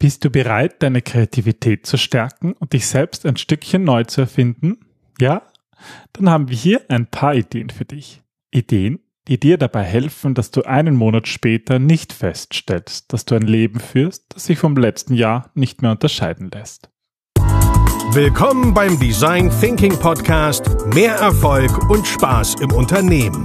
Bist du bereit, deine Kreativität zu stärken und dich selbst ein Stückchen neu zu erfinden? Ja? Dann haben wir hier ein paar Ideen für dich. Ideen, die dir dabei helfen, dass du einen Monat später nicht feststellst, dass du ein Leben führst, das sich vom letzten Jahr nicht mehr unterscheiden lässt. Willkommen beim Design Thinking Podcast Mehr Erfolg und Spaß im Unternehmen.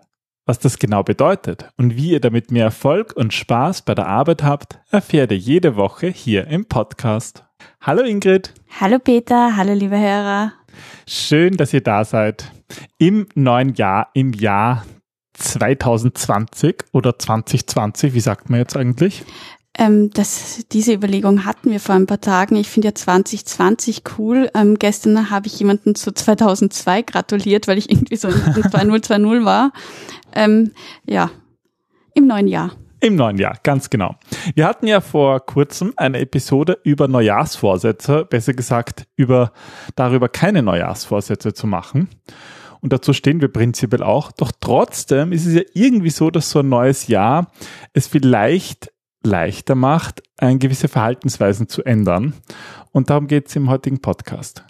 Was das genau bedeutet und wie ihr damit mehr Erfolg und Spaß bei der Arbeit habt, erfährt ihr jede Woche hier im Podcast. Hallo Ingrid. Hallo Peter, hallo liebe Hörer. Schön, dass ihr da seid. Im neuen Jahr, im Jahr 2020 oder 2020, wie sagt man jetzt eigentlich? Ähm, das, diese Überlegung hatten wir vor ein paar Tagen. Ich finde ja 2020 cool. Ähm, gestern habe ich jemanden zu 2002 gratuliert, weil ich irgendwie so in 2020 war. Ähm, ja, im neuen Jahr. Im neuen Jahr, ganz genau. Wir hatten ja vor kurzem eine Episode über Neujahrsvorsätze, besser gesagt über darüber keine Neujahrsvorsätze zu machen. Und dazu stehen wir prinzipiell auch. Doch trotzdem ist es ja irgendwie so, dass so ein neues Jahr es vielleicht leichter macht, ein gewisse Verhaltensweisen zu ändern. Und darum geht es im heutigen Podcast.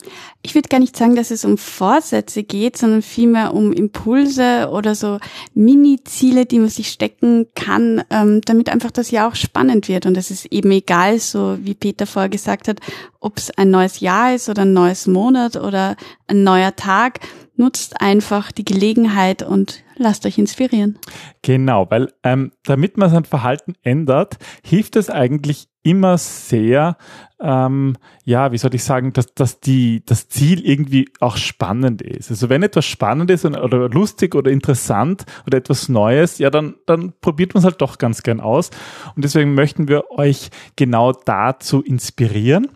Ich würde gar nicht sagen, dass es um Vorsätze geht, sondern vielmehr um Impulse oder so Mini-Ziele, die man sich stecken kann, ähm, damit einfach das Jahr auch spannend wird. Und es ist eben egal, so wie Peter vorher gesagt hat, ob es ein neues Jahr ist oder ein neues Monat oder ein neuer Tag. Nutzt einfach die Gelegenheit und lasst euch inspirieren. Genau, weil ähm, damit man sein Verhalten ändert, hilft es eigentlich immer sehr, ähm, ja, wie soll ich sagen, dass, dass die, das Ziel irgendwie auch spannend ist. Also wenn etwas spannend ist oder lustig oder interessant oder etwas Neues, ja, dann, dann probiert man es halt doch ganz gern aus. Und deswegen möchten wir euch genau dazu inspirieren.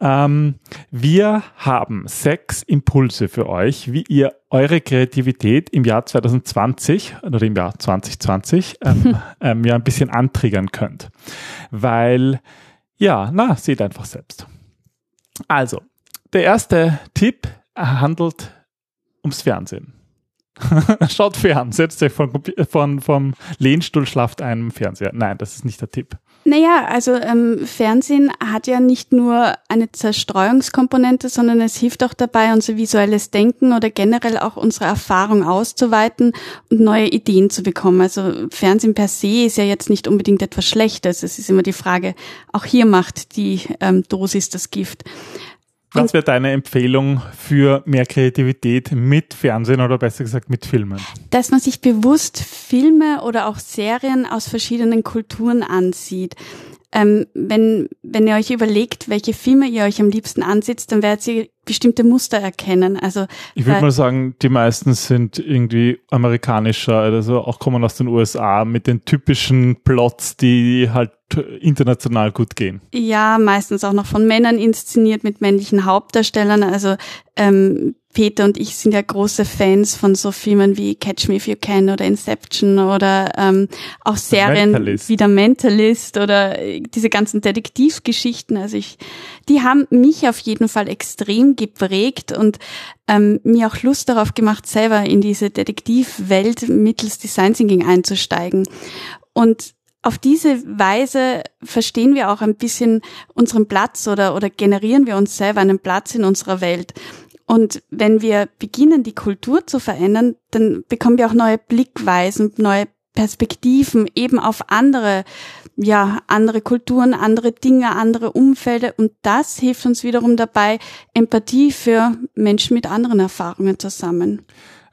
Ähm, wir haben sechs Impulse für euch, wie ihr eure Kreativität im Jahr 2020 oder im Jahr 2020 ähm, ähm, ja ein bisschen antriggern könnt. Weil ja, na, seht einfach selbst. Also, der erste Tipp handelt ums Fernsehen. Schaut fern, setzt euch von, von, vom Lehnstuhl, schlaft einem Fernseher. Nein, das ist nicht der Tipp. Naja, also ähm, Fernsehen hat ja nicht nur eine Zerstreuungskomponente, sondern es hilft auch dabei, unser visuelles Denken oder generell auch unsere Erfahrung auszuweiten und neue Ideen zu bekommen. Also Fernsehen per se ist ja jetzt nicht unbedingt etwas Schlechtes. Es ist immer die Frage, auch hier macht die ähm, Dosis das Gift. Was wäre deine Empfehlung für mehr Kreativität mit Fernsehen oder besser gesagt mit Filmen? Dass man sich bewusst Filme oder auch Serien aus verschiedenen Kulturen ansieht. Ähm, wenn, wenn ihr euch überlegt, welche Filme ihr euch am liebsten ansitzt, dann werdet ihr bestimmte Muster erkennen. Also ich würde mal sagen, die meisten sind irgendwie amerikanischer, also auch kommen aus den USA mit den typischen Plots, die halt international gut gehen. Ja, meistens auch noch von Männern inszeniert mit männlichen Hauptdarstellern. Also ähm, Peter und ich sind ja große Fans von so Filmen wie Catch Me If You Can oder Inception oder ähm, auch Serien Mentalist. wie der Mentalist oder äh, diese ganzen Detektivgeschichten. Also ich, die haben mich auf jeden Fall extrem geprägt und ähm, mir auch Lust darauf gemacht, selber in diese Detektivwelt mittels Design Thinking einzusteigen. Und auf diese Weise verstehen wir auch ein bisschen unseren Platz oder, oder generieren wir uns selber einen Platz in unserer Welt. Und wenn wir beginnen, die Kultur zu verändern, dann bekommen wir auch neue Blickweisen, neue Perspektiven eben auf andere, ja, andere Kulturen, andere Dinge, andere Umfelder. Und das hilft uns wiederum dabei, Empathie für Menschen mit anderen Erfahrungen zu sammeln.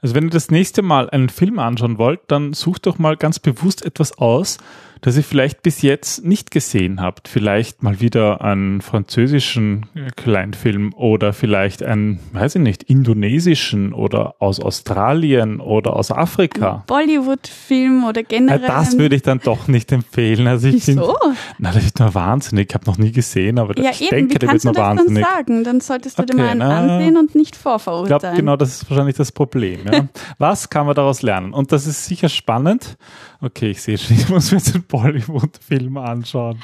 Also wenn ihr das nächste Mal einen Film anschauen wollt, dann sucht doch mal ganz bewusst etwas aus, das ihr vielleicht bis jetzt nicht gesehen habt. Vielleicht mal wieder einen französischen äh, Kleinfilm oder vielleicht einen, weiß ich nicht, indonesischen oder aus Australien oder aus Afrika. Bollywood-Film oder Ja, generell. das würde ich dann doch nicht empfehlen. Also ich Wieso? finde, na, das wird nur wahnsinnig. Ich habe noch nie gesehen, aber Ja, ich eben, denke, der wird nur das dann wahnsinnig. sagen? Dann solltest du dir Okay, mal einen na, ansehen und nicht Ich vorverurteilen. glaube, genau das ist wahrscheinlich das Problem. Ja? Was kann man daraus lernen? Und das ist sicher spannend. Okay, ich sehe schon, ich muss mir jetzt einen Bollywood-Film anschauen.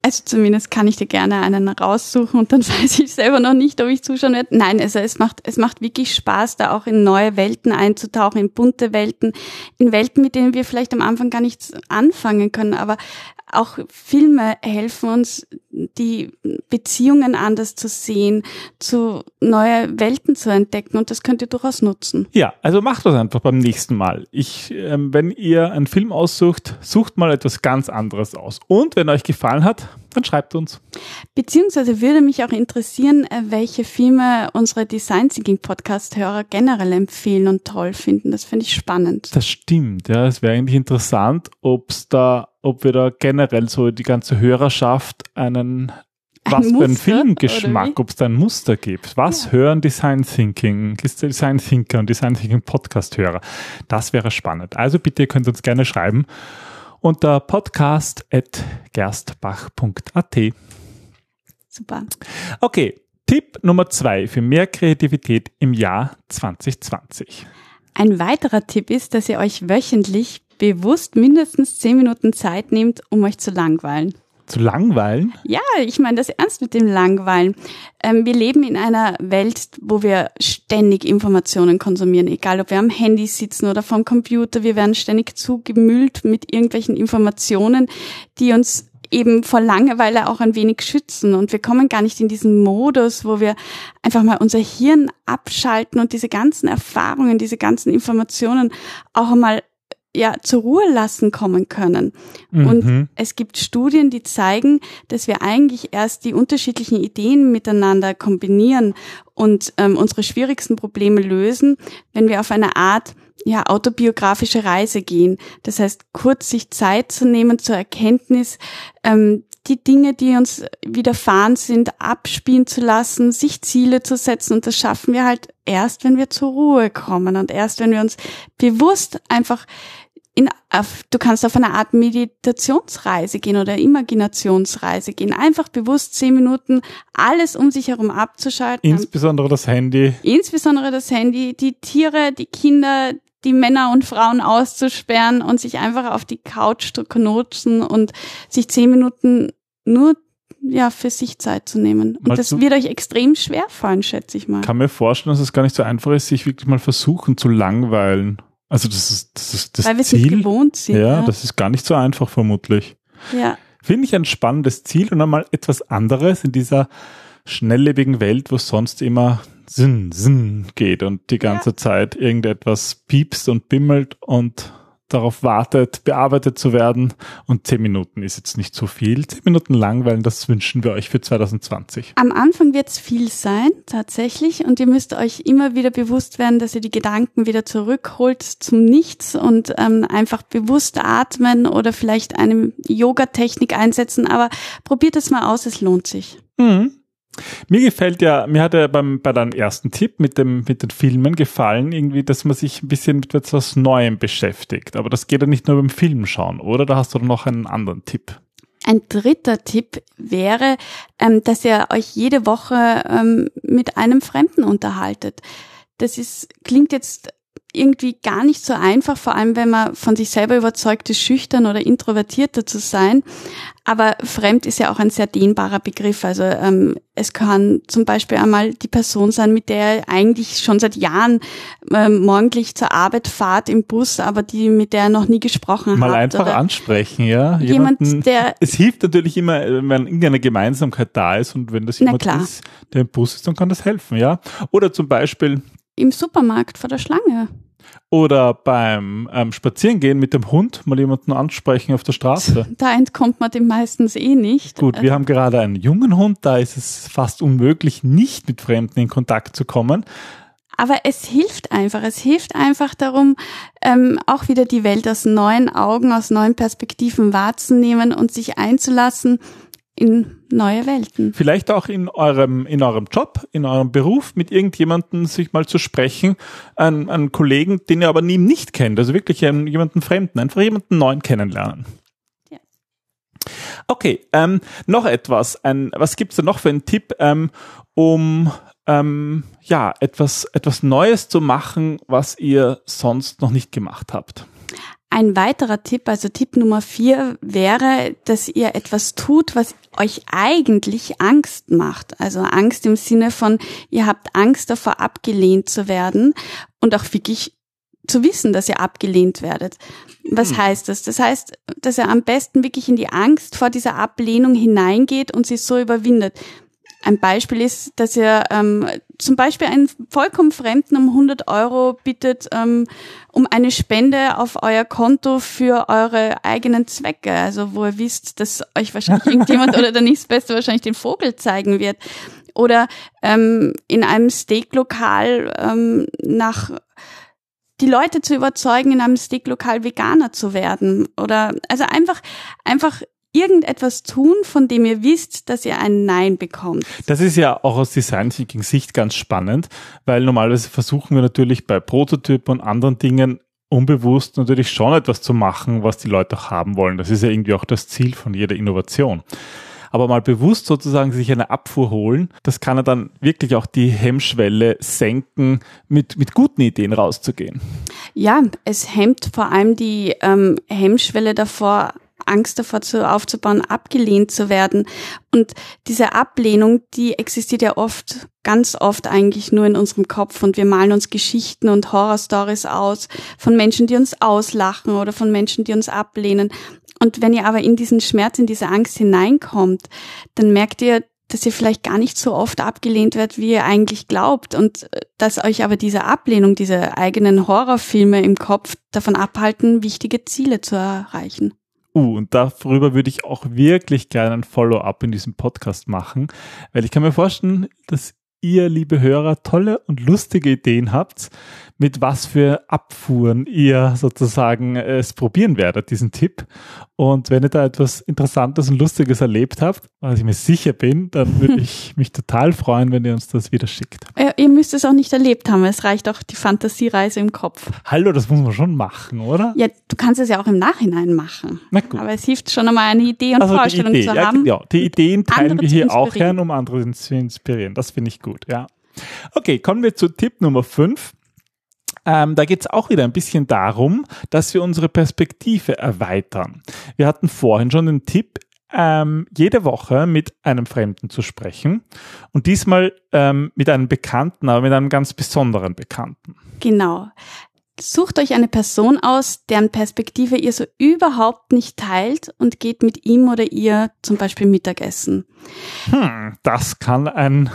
Also zumindest kann ich dir gerne einen raussuchen und dann weiß ich selber noch nicht, ob ich zuschauen werde. Nein, also es macht, es macht wirklich Spaß, da auch in neue Welten einzutauchen, in bunte Welten, in Welten, mit denen wir vielleicht am Anfang gar nichts anfangen können. Aber auch Filme helfen uns, die Beziehungen anders zu sehen, zu neue Welten zu entdecken und das könnt ihr durchaus nutzen. Ja, also macht das einfach beim nächsten Mal. Ich, ähm, wenn ihr einen Film aussucht, sucht mal etwas ganz anderes aus. Und wenn euch gefallen hat, dann schreibt uns. Beziehungsweise würde mich auch interessieren, äh, welche Filme unsere Design Thinking Podcast Hörer generell empfehlen und toll finden. Das finde ich spannend. Das stimmt, ja. Es wäre eigentlich interessant, ob's da, ob wir da generell so die ganze Hörerschaft einen Ein was für einen Filmgeschmack, ob es da ein Muster gibt. Was hören Design Thinking, Design Thinker und Design Thinking Podcast Hörer? Das wäre spannend. Also bitte, ihr könnt uns gerne schreiben unter podcast.gerstbach.at. Super. Okay, Tipp Nummer zwei für mehr Kreativität im Jahr 2020. Ein weiterer Tipp ist, dass ihr euch wöchentlich bewusst mindestens zehn Minuten Zeit nehmt, um euch zu langweilen. Zu langweilen? Ja, ich meine das ernst mit dem Langweilen. Ähm, wir leben in einer Welt, wo wir ständig Informationen konsumieren, egal ob wir am Handy sitzen oder vom Computer. Wir werden ständig zugemüllt mit irgendwelchen Informationen, die uns eben vor Langeweile auch ein wenig schützen. Und wir kommen gar nicht in diesen Modus, wo wir einfach mal unser Hirn abschalten und diese ganzen Erfahrungen, diese ganzen Informationen auch einmal ja, zur Ruhe lassen kommen können. Und Mhm. es gibt Studien, die zeigen, dass wir eigentlich erst die unterschiedlichen Ideen miteinander kombinieren und ähm, unsere schwierigsten Probleme lösen, wenn wir auf eine Art ja, autobiografische Reise gehen. Das heißt, kurz sich Zeit zu nehmen zur Erkenntnis, ähm, die Dinge, die uns widerfahren sind, abspielen zu lassen, sich Ziele zu setzen. Und das schaffen wir halt erst, wenn wir zur Ruhe kommen und erst, wenn wir uns bewusst einfach in, auf, du kannst auf eine Art Meditationsreise gehen oder Imaginationsreise gehen. Einfach bewusst zehn Minuten alles um sich herum abzuschalten. Insbesondere das Handy. Insbesondere das Handy, die Tiere, die Kinder, die Männer und Frauen auszusperren und sich einfach auf die Couch zu knutschen und sich zehn Minuten nur ja, für sich Zeit zu nehmen. Und Mal das wird euch extrem schwer fallen, schätze ich mal. kann mir vorstellen, dass es gar nicht so einfach ist, sich wirklich mal versuchen zu langweilen. Also das ist das, ist das Weil wir es nicht Ziel. gewohnt sind. Ja, das ist gar nicht so einfach vermutlich. ja. Finde ich ein spannendes Ziel und einmal etwas anderes in dieser schnelllebigen Welt, wo es sonst immer Sinn, Sinn geht und die ganze Zeit irgendetwas piepst und bimmelt und darauf wartet, bearbeitet zu werden. Und zehn Minuten ist jetzt nicht so viel. Zehn Minuten langweilen, das wünschen wir euch für 2020. Am Anfang wird es viel sein, tatsächlich, und ihr müsst euch immer wieder bewusst werden, dass ihr die Gedanken wieder zurückholt zum Nichts und ähm, einfach bewusst atmen oder vielleicht eine Yoga-Technik einsetzen. Aber probiert es mal aus, es lohnt sich. Mhm. Mir gefällt ja, mir hat ja beim, bei deinem ersten Tipp mit dem, mit den Filmen gefallen, irgendwie, dass man sich ein bisschen mit etwas Neuem beschäftigt. Aber das geht ja nicht nur beim Film schauen, oder? Da hast du noch einen anderen Tipp. Ein dritter Tipp wäre, ähm, dass ihr euch jede Woche ähm, mit einem Fremden unterhaltet. Das ist, klingt jetzt irgendwie gar nicht so einfach, vor allem wenn man von sich selber überzeugt ist, schüchtern oder introvertierter zu sein. Aber fremd ist ja auch ein sehr dehnbarer Begriff. Also ähm, es kann zum Beispiel einmal die Person sein, mit der eigentlich schon seit Jahren ähm, morgendlich zur Arbeit fahrt im Bus, aber die mit der noch nie gesprochen Mal habt. einfach oder ansprechen, ja. Jemand, Jemanden- der es hilft natürlich immer, wenn irgendeine Gemeinsamkeit da ist und wenn das jemand ist, der im Bus ist, dann kann das helfen, ja. Oder zum Beispiel, im Supermarkt vor der Schlange. oder beim ähm, Spazierengehen mit dem Hund mal jemanden ansprechen auf der Straße. Da entkommt man dem meistens eh nicht. Gut, wir haben gerade einen jungen Hund, da ist es fast unmöglich, nicht mit Fremden in Kontakt zu kommen. Aber es hilft einfach. Es hilft einfach darum, ähm, auch wieder die Welt aus neuen Augen, aus neuen Perspektiven wahrzunehmen und sich einzulassen in neue Welten. Vielleicht auch in eurem, in eurem Job, in eurem Beruf mit irgendjemandem sich mal zu sprechen, einen, einen Kollegen, den ihr aber nie nicht kennt, also wirklich einen, jemanden Fremden, einfach jemanden neuen kennenlernen. Ja. Okay, ähm, noch etwas. Ein, was gibt's da noch für einen Tipp, ähm, um ähm, ja etwas etwas Neues zu machen, was ihr sonst noch nicht gemacht habt? Ein weiterer Tipp, also Tipp Nummer vier, wäre, dass ihr etwas tut, was euch eigentlich Angst macht. Also Angst im Sinne von, ihr habt Angst davor, abgelehnt zu werden und auch wirklich zu wissen, dass ihr abgelehnt werdet. Was hm. heißt das? Das heißt, dass ihr am besten wirklich in die Angst vor dieser Ablehnung hineingeht und sie so überwindet. Ein Beispiel ist, dass ihr ähm, zum Beispiel einen vollkommen Fremden um 100 Euro bittet, ähm, um eine Spende auf euer Konto für eure eigenen Zwecke. Also wo ihr wisst, dass euch wahrscheinlich irgendjemand oder der nächstbeste wahrscheinlich den Vogel zeigen wird. Oder ähm, in einem Steaklokal ähm, nach die Leute zu überzeugen, in einem Steaklokal Veganer zu werden. Oder also einfach, einfach irgendetwas tun, von dem ihr wisst, dass ihr ein Nein bekommt. Das ist ja auch aus Design Thinking Sicht ganz spannend, weil normalerweise versuchen wir natürlich bei Prototypen und anderen Dingen unbewusst natürlich schon etwas zu machen, was die Leute auch haben wollen. Das ist ja irgendwie auch das Ziel von jeder Innovation. Aber mal bewusst sozusagen sich eine Abfuhr holen, das kann ja dann wirklich auch die Hemmschwelle senken, mit, mit guten Ideen rauszugehen. Ja, es hemmt vor allem die ähm, Hemmschwelle davor, Angst davor zu, aufzubauen, abgelehnt zu werden. Und diese Ablehnung, die existiert ja oft, ganz oft eigentlich nur in unserem Kopf und wir malen uns Geschichten und Horrorstories aus von Menschen, die uns auslachen oder von Menschen, die uns ablehnen. Und wenn ihr aber in diesen Schmerz, in diese Angst hineinkommt, dann merkt ihr, dass ihr vielleicht gar nicht so oft abgelehnt wird, wie ihr eigentlich glaubt und äh, dass euch aber diese Ablehnung, diese eigenen Horrorfilme im Kopf davon abhalten, wichtige Ziele zu erreichen. Uh, und darüber würde ich auch wirklich gerne ein Follow-up in diesem Podcast machen, weil ich kann mir vorstellen, dass ihr, liebe Hörer, tolle und lustige Ideen habt, mit was für Abfuhren ihr sozusagen es probieren werdet, diesen Tipp. Und wenn ihr da etwas Interessantes und Lustiges erlebt habt, was ich mir sicher bin, dann würde ich mich total freuen, wenn ihr uns das wieder schickt. Ja, ihr müsst es auch nicht erlebt haben, es reicht auch die Fantasiereise im Kopf. Hallo, das muss man schon machen, oder? Ja, du kannst es ja auch im Nachhinein machen. Na gut. Aber es hilft schon einmal eine Idee und also Vorstellung Idee, zu ja, haben. Ja, die Ideen teilen wir hier auch gern, um andere zu inspirieren. Das finde ich gut, ja. Okay, kommen wir zu Tipp Nummer 5. Ähm, da geht es auch wieder ein bisschen darum, dass wir unsere Perspektive erweitern. Wir hatten vorhin schon den Tipp, ähm, jede Woche mit einem Fremden zu sprechen und diesmal ähm, mit einem Bekannten, aber mit einem ganz besonderen Bekannten. Genau. Sucht euch eine Person aus, deren Perspektive ihr so überhaupt nicht teilt und geht mit ihm oder ihr zum Beispiel Mittagessen. Hm, das kann ein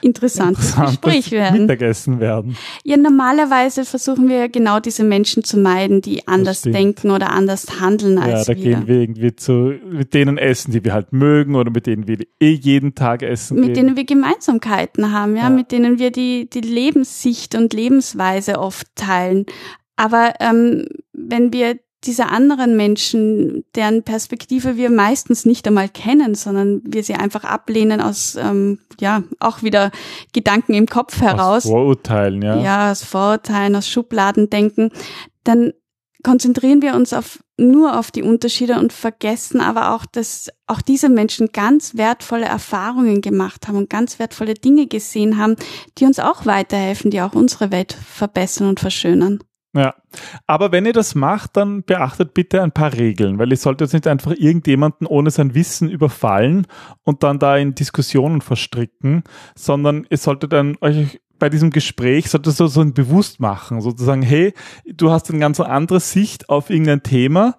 interessantes, interessantes Gespräch werden. Mittagessen werden. Ja, normalerweise versuchen wir genau diese Menschen zu meiden, die anders denken oder anders handeln als wir. Ja, da wir. gehen wir irgendwie zu mit denen essen, die wir halt mögen oder mit denen wir eh jeden Tag essen. Mit gehen. denen wir Gemeinsamkeiten haben, ja, ja, mit denen wir die, die Lebenssicht und Lebensweise oft teilen. Aber ähm, wenn wir diese anderen Menschen, deren Perspektive wir meistens nicht einmal kennen, sondern wir sie einfach ablehnen aus, ähm, ja, auch wieder Gedanken im Kopf heraus. Aus Vorurteilen, ja. Ja, aus Vorurteilen, aus Schubladen denken, dann konzentrieren wir uns auf, nur auf die Unterschiede und vergessen aber auch, dass auch diese Menschen ganz wertvolle Erfahrungen gemacht haben und ganz wertvolle Dinge gesehen haben, die uns auch weiterhelfen, die auch unsere Welt verbessern und verschönern. Ja, aber wenn ihr das macht, dann beachtet bitte ein paar Regeln, weil ihr solltet jetzt nicht einfach irgendjemanden ohne sein Wissen überfallen und dann da in Diskussionen verstricken, sondern ihr solltet dann euch bei diesem Gespräch sollte so, so ein bewusst machen, sozusagen, hey, du hast eine ganz andere Sicht auf irgendein Thema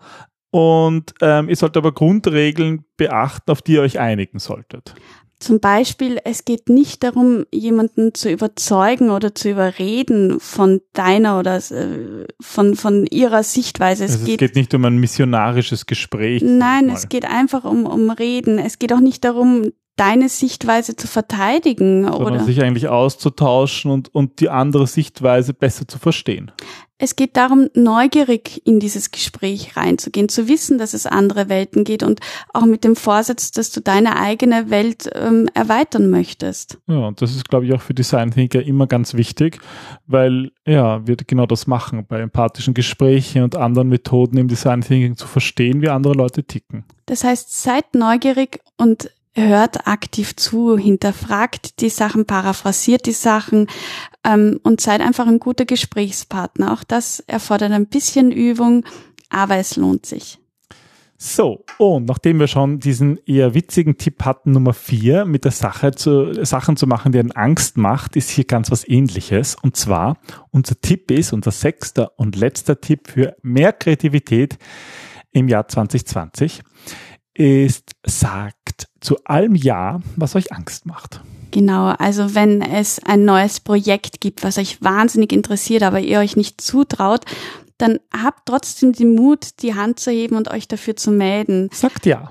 und ähm, ihr solltet aber Grundregeln beachten, auf die ihr euch einigen solltet. Zum Beispiel, es geht nicht darum, jemanden zu überzeugen oder zu überreden von deiner oder äh, von, von ihrer Sichtweise. Es, also geht, es geht nicht um ein missionarisches Gespräch. Nein, es geht einfach um, um Reden. Es geht auch nicht darum, deine Sichtweise zu verteidigen Sondern oder sich eigentlich auszutauschen und, und die andere Sichtweise besser zu verstehen. es geht darum, neugierig in dieses Gespräch reinzugehen, zu wissen, dass es andere Welten geht und auch mit dem Vorsatz, dass du deine eigene Welt ähm, erweitern möchtest. Ja, und das ist, glaube ich, auch für Design Thinker immer ganz wichtig, weil ja, wir genau das machen, bei empathischen Gesprächen und anderen Methoden im Design Thinking zu verstehen, wie andere Leute ticken. Das heißt, seid neugierig und hört aktiv zu, hinterfragt die Sachen, paraphrasiert die Sachen ähm, und seid einfach ein guter Gesprächspartner. Auch das erfordert ein bisschen Übung, aber es lohnt sich. So, und nachdem wir schon diesen eher witzigen Tipp hatten, Nummer vier, mit der Sache zu, Sachen zu machen, die einen Angst macht, ist hier ganz was ähnliches. Und zwar, unser Tipp ist, unser sechster und letzter Tipp für mehr Kreativität im Jahr 2020 ist, sagt zu allem Ja, was euch Angst macht. Genau, also wenn es ein neues Projekt gibt, was euch wahnsinnig interessiert, aber ihr euch nicht zutraut, dann habt trotzdem den Mut, die Hand zu heben und euch dafür zu melden. Sagt Ja.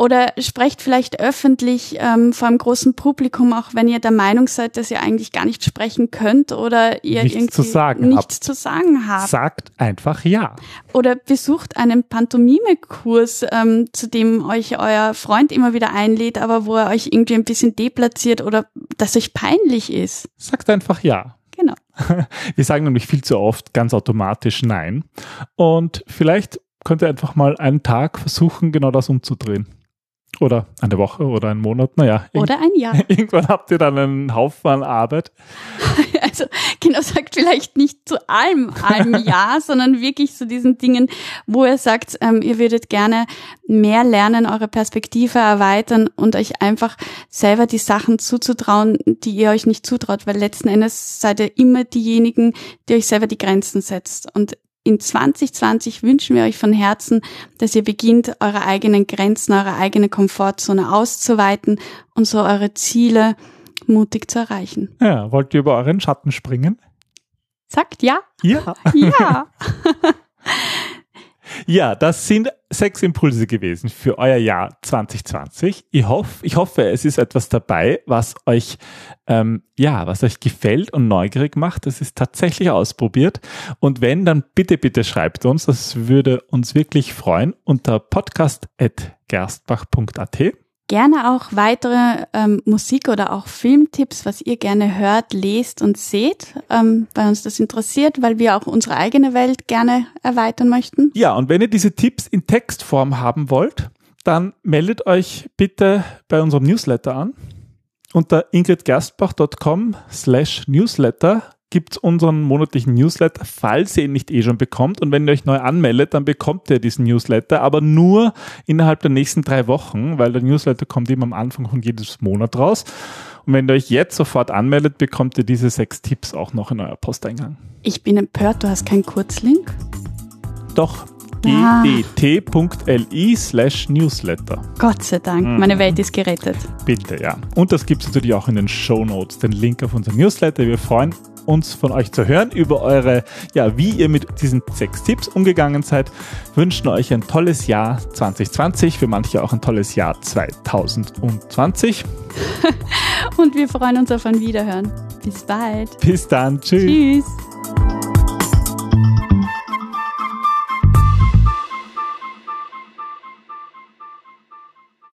Oder sprecht vielleicht öffentlich ähm, vor einem großen Publikum, auch wenn ihr der Meinung seid, dass ihr eigentlich gar nicht sprechen könnt oder ihr Nichts irgendwie zu sagen nichts habt. zu sagen habt. Sagt einfach Ja. Oder besucht einen Pantomime-Kurs, ähm, zu dem euch euer Freund immer wieder einlädt, aber wo er euch irgendwie ein bisschen deplatziert oder das euch peinlich ist. Sagt einfach Ja. Genau. Wir sagen nämlich viel zu oft ganz automatisch Nein. Und vielleicht könnt ihr einfach mal einen Tag versuchen, genau das umzudrehen. Oder eine Woche oder einen Monat. Naja, Oder ein Ja. irgendwann habt ihr dann einen Haufen an Arbeit. Also genau sagt vielleicht nicht zu allem allem Ja, sondern wirklich zu diesen Dingen, wo ihr sagt, ähm, ihr würdet gerne mehr lernen, eure Perspektive erweitern und euch einfach selber die Sachen zuzutrauen, die ihr euch nicht zutraut, weil letzten Endes seid ihr immer diejenigen, die euch selber die Grenzen setzt. Und in 2020 wünschen wir euch von Herzen, dass ihr beginnt, eure eigenen Grenzen, eure eigene Komfortzone auszuweiten und so eure Ziele mutig zu erreichen. Ja, wollt ihr über euren Schatten springen? Sagt ja. Ja. Ja. Ja, das sind sechs Impulse gewesen für euer Jahr 2020. Ich hoffe, ich hoffe, es ist etwas dabei, was euch, ähm, ja, was euch gefällt und neugierig macht. Das ist tatsächlich ausprobiert. Und wenn, dann bitte, bitte schreibt uns. Das würde uns wirklich freuen unter podcast.gerstbach.at. Gerne auch weitere ähm, Musik- oder auch Filmtipps, was ihr gerne hört, lest und seht, ähm, weil uns das interessiert, weil wir auch unsere eigene Welt gerne erweitern möchten. Ja, und wenn ihr diese Tipps in Textform haben wollt, dann meldet euch bitte bei unserem Newsletter an. Unter ingridgerstbach.com slash newsletter gibt's unseren monatlichen Newsletter, falls ihr ihn nicht eh schon bekommt. Und wenn ihr euch neu anmeldet, dann bekommt ihr diesen Newsletter, aber nur innerhalb der nächsten drei Wochen, weil der Newsletter kommt immer am Anfang von jedes Monat raus. Und wenn ihr euch jetzt sofort anmeldet, bekommt ihr diese sechs Tipps auch noch in euer Posteingang. Ich bin empört, du hast keinen Kurzlink. Doch Ah. gdt.li slash newsletter. Gott sei Dank, Mhm. meine Welt ist gerettet. Bitte, ja. Und das gibt's natürlich auch in den Show Notes, den Link auf unser Newsletter. Wir freuen uns von euch zu hören über eure, ja, wie ihr mit diesen sechs Tipps umgegangen seid. Wünschen euch ein tolles Jahr 2020, für manche auch ein tolles Jahr 2020. Und wir freuen uns auf ein Wiederhören. Bis bald. Bis dann, tschüss. Tschüss.